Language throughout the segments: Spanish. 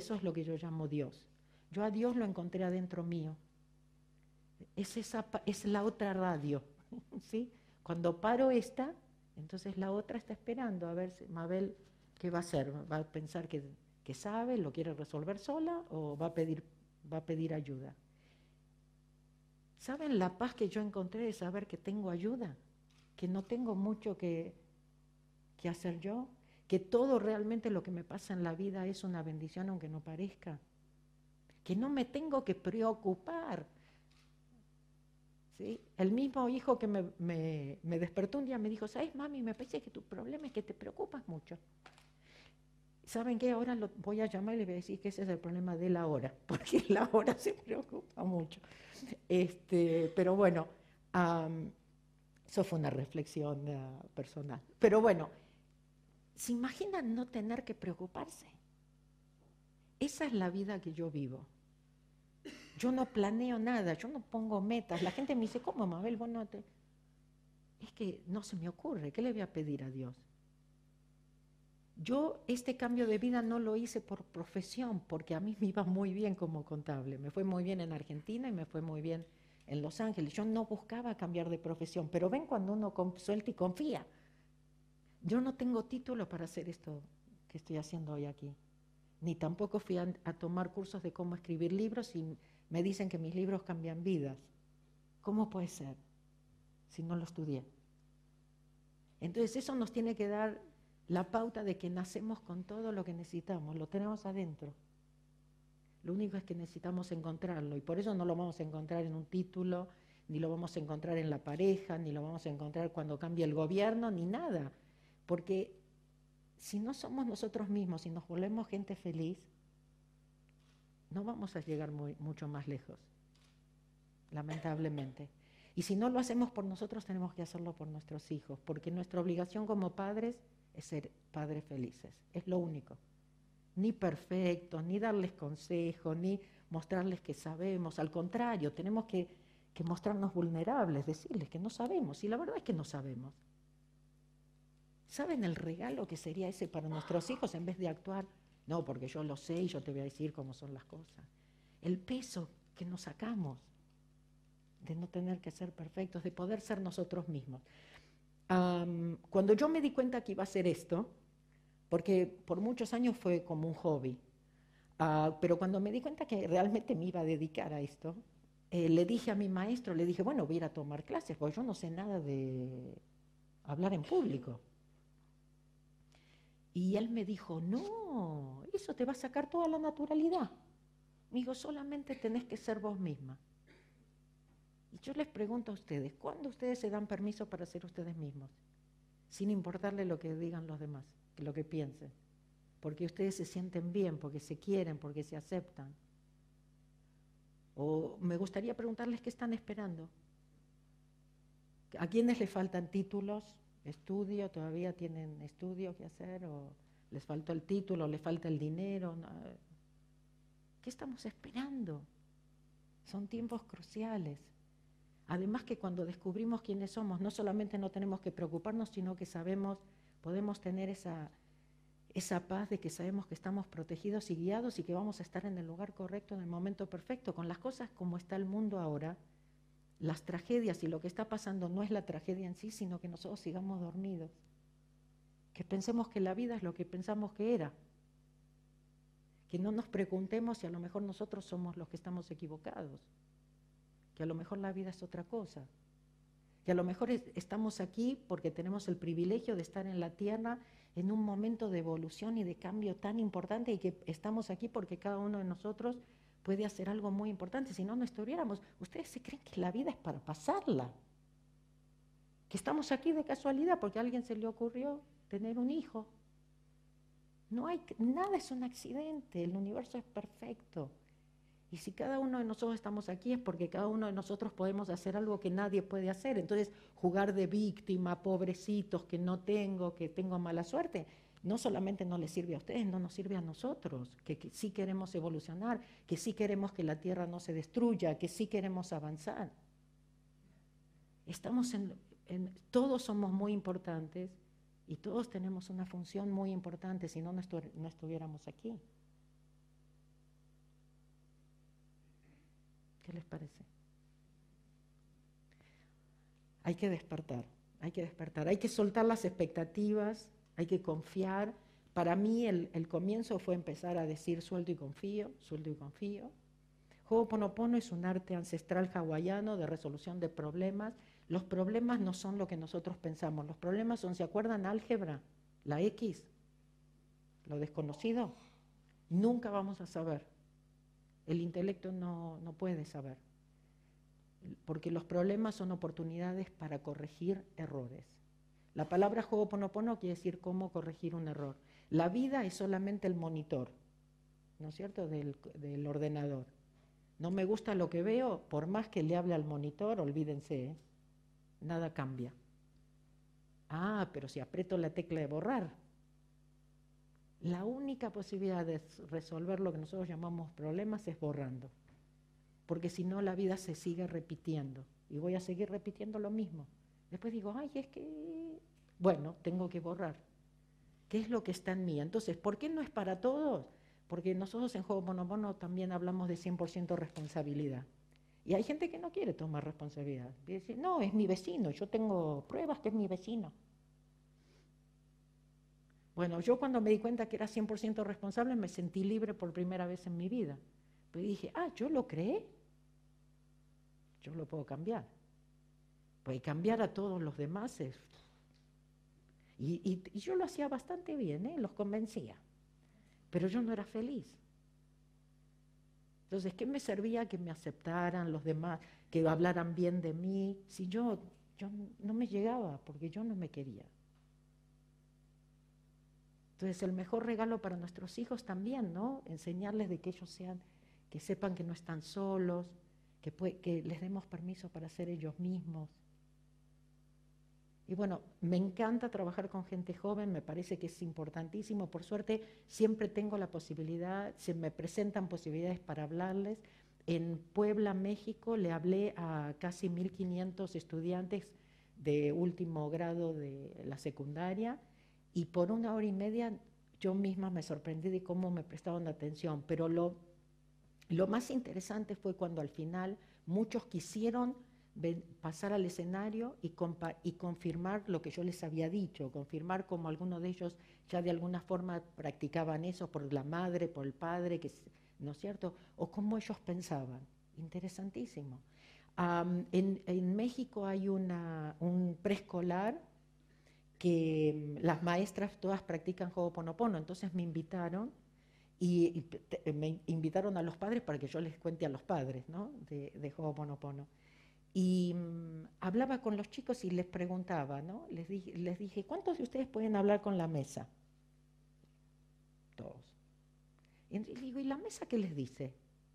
eso es lo que yo llamo Dios. Yo a Dios lo encontré adentro mío. Es, esa, es la otra radio. ¿sí? Cuando paro esta, entonces la otra está esperando a ver si Mabel qué va a hacer. ¿Va a pensar que, que sabe, lo quiere resolver sola o va a pedir, va a pedir ayuda? ¿Saben la paz que yo encontré de saber que tengo ayuda? Que no tengo mucho que, que hacer yo, que todo realmente lo que me pasa en la vida es una bendición aunque no parezca, que no me tengo que preocupar. ¿Sí? El mismo hijo que me, me, despertó un día me dijo, ¿sabes, mami? Me parece que tu problema es que te preocupas mucho. ¿Saben qué? Ahora lo voy a llamar y le voy a decir que ese es el problema de la hora, porque la hora se preocupa mucho. Este, pero bueno, eso fue una reflexión uh, personal. Pero bueno, ¿Se imaginan no tener que preocuparse? Esa es la vida que yo vivo. Yo no planeo nada, yo no pongo metas. La gente me dice, ¿cómo, Mabel? Vos no te... Es que no se me ocurre, ¿qué le voy a pedir a Dios? Yo este cambio de vida no lo hice por profesión, porque a mí me iba muy bien como contable. Me fue muy bien en Argentina y me fue muy bien en Los Ángeles. Yo no buscaba cambiar de profesión, pero ven cuando uno suelta y confía. Yo no tengo título para hacer esto que estoy haciendo hoy aquí, ni tampoco fui a, tomar cursos de cómo escribir libros y me dicen que mis libros cambian vidas. ¿Cómo puede ser si no lo estudié? Entonces eso nos tiene que dar la pauta de que nacemos con todo lo que necesitamos, lo tenemos adentro. Lo único es que necesitamos encontrarlo y por eso no lo vamos a encontrar en un título, ni lo vamos a encontrar en la pareja, ni lo vamos a encontrar cuando cambie el gobierno, ni nada. Porque si no somos nosotros mismos y nos volvemos gente feliz, no vamos a llegar mucho más lejos, lamentablemente. Y si no lo hacemos por nosotros, tenemos que hacerlo por nuestros hijos, porque nuestra obligación como padres es ser padres felices, es lo único. Ni perfectos, ni darles consejos, ni mostrarles que sabemos, al contrario, tenemos que, que mostrarnos vulnerables, decirles que no sabemos, y la verdad es que no sabemos. ¿Saben el regalo que sería ese para nuestros hijos en vez de actuar? No, porque yo lo sé y yo te voy a decir cómo son las cosas. El peso que nos sacamos de no tener que ser perfectos, de poder ser nosotros mismos. cuando yo me di cuenta que iba a hacer esto, porque por muchos años fue como un hobby, ah, pero cuando me di cuenta que realmente me iba a dedicar a esto, eh, le dije a mi maestro, le dije, bueno, voy a ir a tomar clases, porque yo no sé nada de hablar en público. Y él me dijo, no, eso te va a sacar toda la naturalidad. Me dijo, solamente tenés que ser vos misma. Y yo les pregunto a ustedes, ¿cuándo ustedes se dan permiso para ser ustedes mismos? Sin importarle lo que digan los demás, lo que piensen. Porque ustedes se sienten bien, porque se quieren, porque se aceptan. O me gustaría preguntarles qué están esperando. ¿A quiénes les faltan títulos? Estudio, todavía tienen estudio que hacer o les faltó el título, les falta el dinero. ¿Qué estamos esperando? Son tiempos cruciales. Además que cuando descubrimos quiénes somos, no solamente no tenemos que preocuparnos, sino que sabemos, podemos tener esa, esa paz de que sabemos que estamos protegidos y guiados y que vamos a estar en el lugar correcto en el momento perfecto. Con las cosas como está el mundo ahora, las tragedias y lo que está pasando no es la tragedia en sí, sino que nosotros sigamos dormidos. Que pensemos que la vida es lo que pensamos que era. Que no nos preguntemos si a lo mejor nosotros somos los que estamos equivocados. Que a lo mejor la vida es otra cosa. Que a lo mejor estamos aquí porque tenemos el privilegio de estar en la tierra en un momento de evolución y de cambio tan importante y que estamos aquí porque cada uno de nosotros puede hacer algo muy importante, si no, no estuviéramos. Ustedes se creen que la vida es para pasarla, que estamos aquí de casualidad porque a alguien se le ocurrió tener un hijo. No hay, nada es un accidente, el universo es perfecto. Y si cada uno de nosotros estamos aquí es porque cada uno de nosotros podemos hacer algo que nadie puede hacer. Entonces, jugar de víctima, pobrecitos, que no tengo, que tengo mala suerte, no solamente no les sirve a ustedes, no nos sirve a nosotros, que, que, sí queremos evolucionar, que sí queremos que la tierra no se destruya, que sí queremos avanzar. Estamos en, todos somos muy importantes y todos tenemos una función muy importante, si no, no estuviéramos aquí. ¿Qué les parece? Hay que despertar, hay que despertar, hay que soltar las expectativas, hay que confiar. Para mí el, comienzo fue empezar a decir suelto y confío, suelto y confío. Ho'oponopono es un arte ancestral hawaiano de resolución de problemas. Los problemas no son lo que nosotros pensamos, los problemas son, ¿se acuerdan álgebra? La X, lo desconocido. Nunca vamos a saber. El intelecto no, no puede saber. Porque los problemas son oportunidades para corregir errores. La palabra Ho'oponopono quiere decir cómo corregir un error. La vida es solamente el monitor, ¿no es cierto?, del, del ordenador. No me gusta lo que veo, por más que le hable al monitor, olvídense, ¿eh? nada cambia. Ah, pero si aprieto la tecla de borrar, la única posibilidad de resolver lo que nosotros llamamos problemas es borrando. Porque si no, la vida se sigue repitiendo. Y voy a seguir repitiendo lo mismo. Después digo, ay, es que, bueno, tengo que borrar. ¿Qué es lo que está en mí? Entonces, ¿por qué no es para todos? Porque nosotros en Juego Monomono también hablamos de 100% responsabilidad. Y hay gente que no quiere tomar responsabilidad. Y no, es mi vecino, yo tengo pruebas que es mi vecino. Bueno, yo cuando me di cuenta que era 100% responsable me sentí libre por primera vez en mi vida. Pero dije, ah, yo lo creé. Yo lo puedo cambiar. Pues cambiar a todos los demás es... Y, yo lo hacía bastante bien, ¿eh? los convencía. Pero yo no era feliz. Entonces, ¿qué me servía que me aceptaran los demás, que hablaran bien de mí, si yo, yo no me llegaba, porque yo no me quería? Entonces, el mejor regalo para nuestros hijos también, ¿no? Enseñarles de que ellos sean, que sepan que no están solos, que, que les demos permiso para ser ellos mismos. Y bueno, me encanta trabajar con gente joven, me parece que es importantísimo. Por suerte, siempre tengo la posibilidad, se me presentan posibilidades para hablarles. En Puebla, México, le hablé a casi 1.500 estudiantes de último grado de la secundaria y por una hora y media yo misma me sorprendí de cómo me prestaban atención, pero lo, lo más interesante fue cuando al final muchos quisieron pasar al escenario y, confirmar lo que yo les había dicho, confirmar como algunos de ellos ya de alguna forma practicaban eso por la madre, por el padre, que, ¿no es cierto? O cómo ellos pensaban. Interesantísimo. en, en, México hay un preescolar que mm, las maestras todas practican Ho'oponopono, entonces me invitaron y, me invitaron a los padres para que yo les cuente a los padres ¿no? de, de Ho'oponopono. Y mm, hablaba con los chicos y les preguntaba, ¿no? Les dije, les dije, ¿cuántos de ustedes pueden hablar con la mesa? Todos. Y digo, ¿y la mesa qué les dice?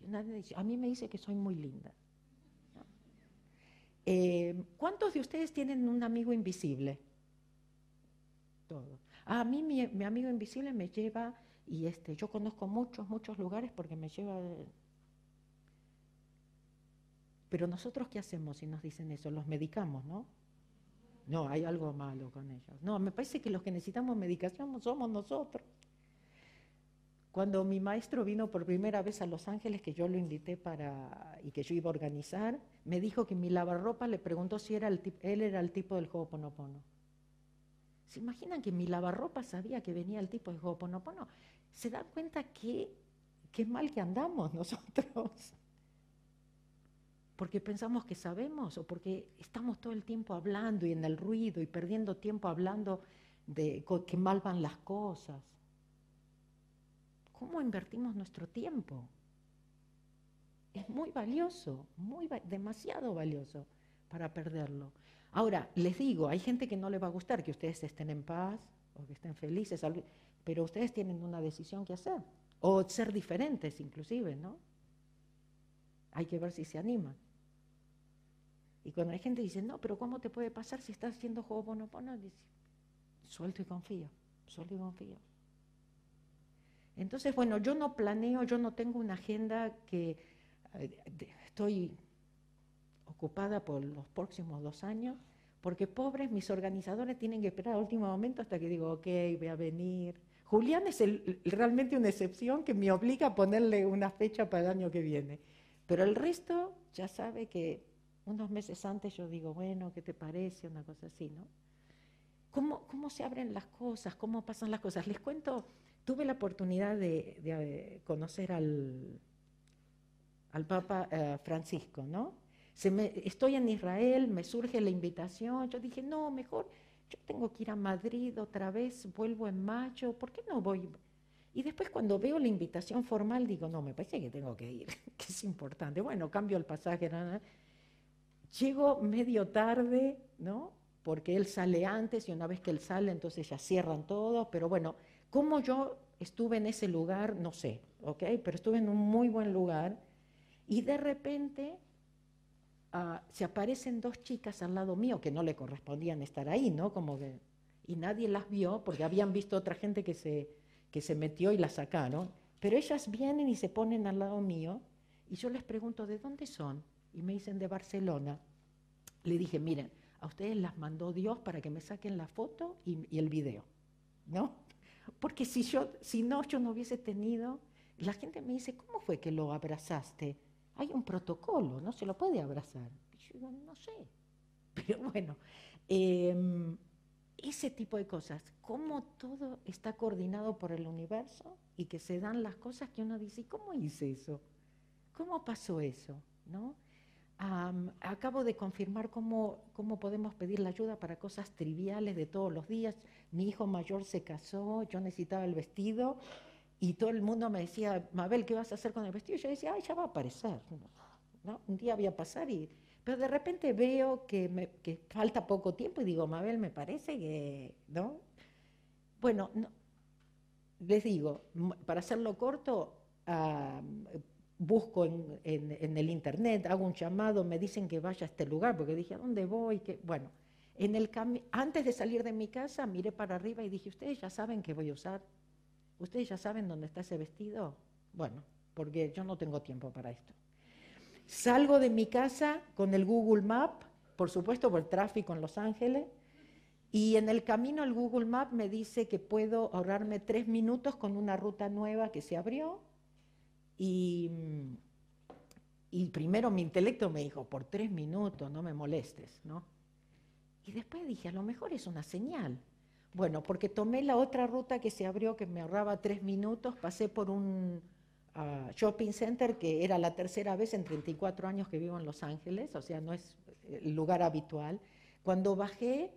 dice, a mí me dice que soy muy linda. Eh, ¿Cuántos de ustedes tienen un amigo invisible? todo. a mí mi, amigo invisible me lleva, y este, yo conozco muchos, muchos lugares porque me lleva... Pero nosotros qué hacemos si nos dicen eso? Los medicamos, ¿no? No, hay algo malo con ellos. No, me parece que los que necesitamos medicación somos nosotros. Cuando mi maestro vino por primera vez a Los Ángeles, que yo lo invité para y que yo iba a organizar, me dijo que mi lavarropa le preguntó si era él era el tipo del Ho'oponopono. ¿Se imaginan que mi lavarropa sabía que venía el tipo de Ho'oponopono? ¿Se dan cuenta que qué mal que andamos nosotros? Porque pensamos que sabemos o porque estamos todo el tiempo hablando y en el ruido y perdiendo tiempo hablando de que mal van las cosas. ¿Cómo invertimos nuestro tiempo? Es muy valioso, muy demasiado valioso para perderlo. Ahora, les digo, hay gente que no le va a gustar que ustedes estén en paz o que estén felices, pero ustedes tienen una decisión que hacer, o ser diferentes inclusive, ¿no? Hay que ver si se animan. Cuando hay gente dice, no, pero ¿cómo te puede pasar si estás haciendo juego bonopono? Dice, suelto y confío, suelto y confío. Entonces, bueno, yo no planeo, yo no tengo una agenda que eh, estoy ocupada por los próximos dos años, porque pobres mis organizadores tienen que esperar al último momento hasta que digo, ok, voy a venir. Julián es realmente una excepción que me obliga a ponerle una fecha para el año que viene. Pero el resto ya sabe que unos meses antes yo digo, bueno, ¿qué te parece? Una cosa así, ¿no? ¿Cómo, cómo se abren las cosas? ¿Cómo pasan las cosas? Les cuento, tuve la oportunidad de, eh, conocer al, al Papa eh, Francisco, ¿no? Se me, estoy en Israel, me surge la invitación, yo dije, no, mejor yo tengo que ir a Madrid otra vez, vuelvo en mayo, ¿por qué no voy? Y después cuando veo la invitación formal digo, no, me parece que tengo que ir, que es importante. Bueno, cambio el pasaje. Llego medio tarde, ¿no? Porque él sale antes y una vez que él sale, entonces ya cierran todo. Pero bueno, como yo estuve en ese lugar, no sé, ¿ok? Pero estuve en un muy buen lugar y de repente Ah, se aparecen dos chicas al lado mío que no le correspondían estar ahí, ¿no? Como que, y nadie las vio porque habían visto otra gente que se, que se metió y las sacaron. Pero ellas vienen y se ponen al lado mío y yo les pregunto, ¿de dónde son? Y me dicen, de Barcelona. Le dije, miren, a ustedes las mandó Dios para que me saquen la foto y, y el video, ¿no? Porque si, yo, si no, yo no hubiese tenido... La gente me dice, ¿cómo fue que lo abrazaste? hay un protocolo, no se lo puede abrazar. yo digo, no sé. Pero bueno, em, ese tipo de cosas, cómo todo está coordinado por el universo y que se dan las cosas que uno dice, ¿cómo hice eso? ¿Cómo pasó eso? ¿No? Acabo de confirmar cómo, cómo podemos pedir la ayuda para cosas triviales de todos los días. Mi hijo mayor se casó, yo necesitaba el vestido y todo el mundo me decía, Mabel, ¿qué vas a hacer con el vestido? Yo decía, ay, ya va a aparecer. ¿no? Un día voy a pasar y... Pero de repente veo que, me, que falta poco tiempo y digo, Mabel, me parece que... ¿no? Bueno, les digo, para hacerlo corto, busco en, el internet, hago un llamado, me dicen que vaya a este lugar, porque dije, ¿a dónde voy? Que, bueno, en el antes de salir de mi casa, miré para arriba y dije, ustedes ya saben que voy a usar ¿Ustedes ya saben dónde está ese vestido? Bueno, porque yo no tengo tiempo para esto. Salgo de mi casa con el Google Map, por supuesto por el tráfico en Los Ángeles, y en el camino el Google Map me dice que puedo ahorrarme tres minutos con una ruta nueva que se abrió. Y, y primero mi intelecto me dijo, por tres minutos, no me molestes, ¿no? Y después dije, a lo mejor es una señal. Bueno, porque tomé la otra ruta que se abrió, que me ahorraba tres minutos, pasé por un ah, shopping center que era la tercera vez en 34 años que vivo en Los Ángeles, o sea, no es el lugar habitual. Cuando bajé,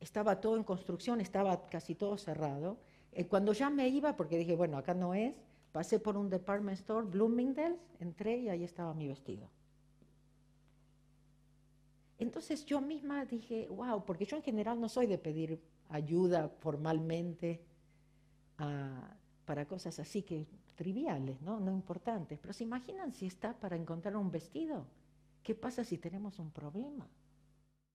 estaba todo en construcción, estaba casi todo cerrado. Eh, cuando ya me iba, porque dije, bueno, acá no es, pasé por un department store, Bloomingdale's, entré y ahí estaba mi vestido. Entonces yo misma dije, wow, porque yo en general no soy de pedir ayuda formalmente ah, para cosas así que triviales, ¿no? no importantes. Pero se imaginan si está para encontrar un vestido. ¿Qué pasa si tenemos un problema?